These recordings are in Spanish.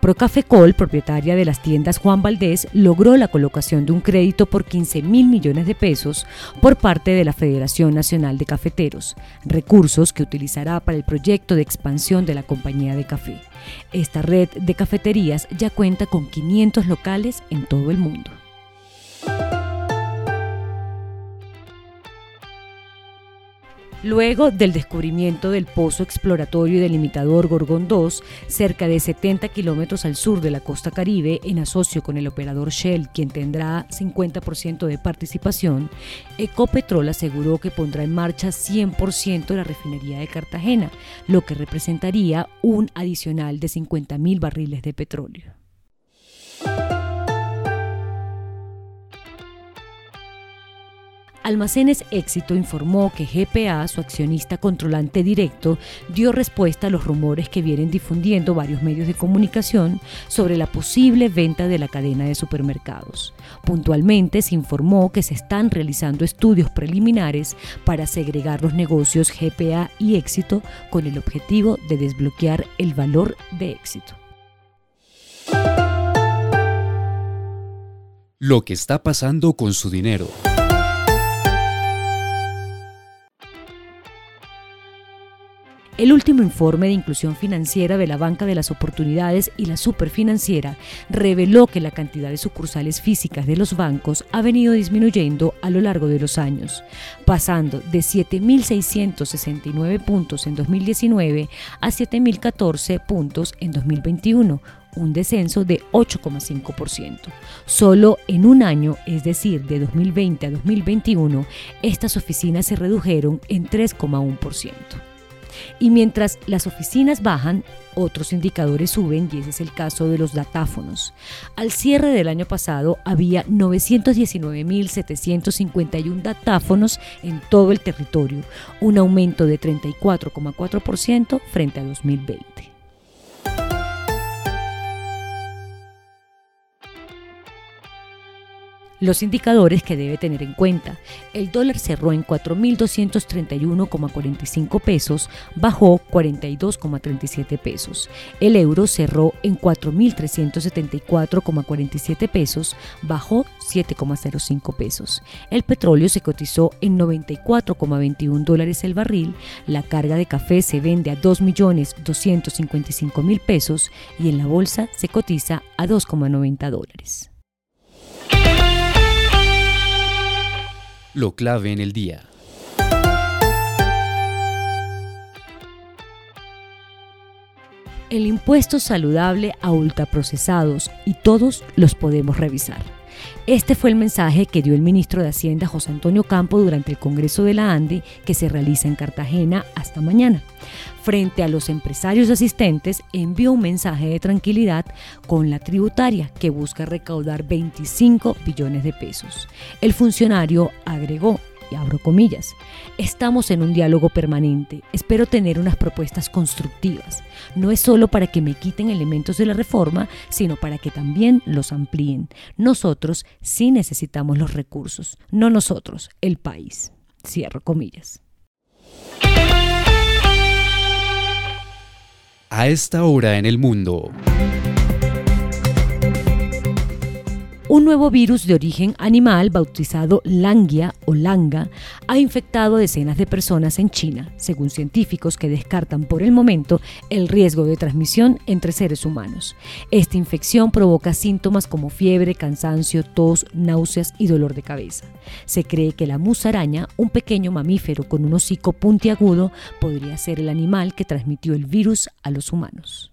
Procafecol, propietaria de las tiendas Juan Valdés, logró la colocación de un crédito por 15 mil millones de pesos por parte de la Federación Nacional de Cafeteros, recursos que utilizará para el proyecto de expansión de la compañía de café. Esta red de cafeterías ya cuenta con 500 locales en todo el mundo. Luego del descubrimiento del pozo exploratorio y delimitador Gorgón 2, cerca de 70 kilómetros al sur de la costa caribe, en asocio con el operador Shell, quien tendrá 50% de participación, Ecopetrol aseguró que pondrá en marcha 100% la refinería de Cartagena, lo que representaría un adicional de 50.000 barriles de petróleo. Almacenes Éxito informó que GPA, su accionista controlante directo, dio respuesta a los rumores que vienen difundiendo varios medios de comunicación sobre la posible venta de la cadena de supermercados. Puntualmente se informó que se están realizando estudios preliminares para segregar los negocios GPA y Éxito con el objetivo de desbloquear el valor de Éxito. Lo que está pasando con su dinero. El último informe de inclusión financiera de la Banca de las Oportunidades y la Superfinanciera reveló que la cantidad de sucursales físicas de los bancos ha venido disminuyendo a lo largo de los años, pasando de 7.669 puntos en 2019 a 7.014 puntos en 2021 un descenso de 8,5%. Solo en un año, es decir, de 2020 a 2021, estas oficinas se redujeron en 3,1%. Y mientras las oficinas bajan, otros indicadores suben y ese es el caso de los datáfonos. Al cierre del año pasado había 919.751 datáfonos en todo el territorio, un aumento de 34,4% frente a 2020. Los indicadores que debe tener en cuenta. El dólar cerró en 4.231,45 pesos, bajó 42,37 pesos. El euro cerró en 4.374,47 pesos, bajó 7,05 pesos. El petróleo se cotizó en 94,21 dólares el barril. La carga de café se vende a 2.255.000 pesos y en la bolsa se cotiza a 2,90 dólares. Lo clave en el día. El impuesto saludable a ultraprocesados y todos los podemos revisar. Este fue el mensaje que dio el ministro de Hacienda José Antonio Campo durante el Congreso de la ANDE que se realiza en Cartagena hasta mañana. Frente a los empresarios asistentes, envió un mensaje de tranquilidad con la tributaria que busca recaudar 25 billones de pesos. El funcionario agregó, y abro comillas, estamos en un diálogo permanente. Espero tener unas propuestas constructivas. No es solo para que me quiten elementos de la reforma, sino para que también los amplíen. Nosotros sí necesitamos los recursos, no nosotros, el país. Cierro comillas. A esta hora en el mundo. Un nuevo virus de origen animal bautizado Langia o Langa ha infectado a decenas de personas en China, según científicos que descartan por el momento el riesgo de transmisión entre seres humanos. Esta infección provoca síntomas como fiebre, cansancio, tos, náuseas y dolor de cabeza. Se cree que la musaraña, un pequeño mamífero con un hocico puntiagudo, podría ser el animal que transmitió el virus a los humanos.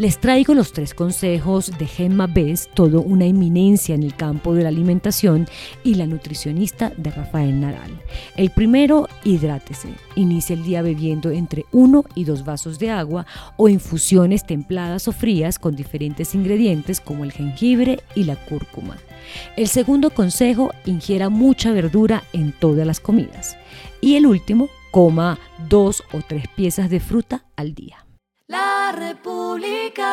Les traigo los tres consejos de Gemma Bess, todo una eminencia en el campo de la alimentación, y la nutricionista de Rafael Naral. El primero, hidrátese. Inicia el día bebiendo entre uno y dos vasos de agua o infusiones templadas o frías con diferentes ingredientes como el jengibre y la cúrcuma. El segundo consejo, ingiera mucha verdura en todas las comidas. Y el último, coma dos o tres piezas de fruta al día. República.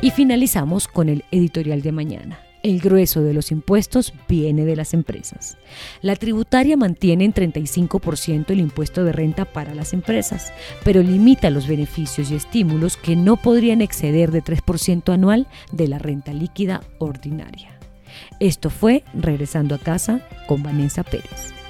Y finalizamos con el editorial de mañana. El grueso de los impuestos viene de las empresas. La tributaria mantiene en 35% el impuesto de renta para las empresas, pero limita los beneficios y estímulos que no podrían exceder de 3% anual de la renta líquida ordinaria. Esto fue Regresando a casa con Vanessa Pérez.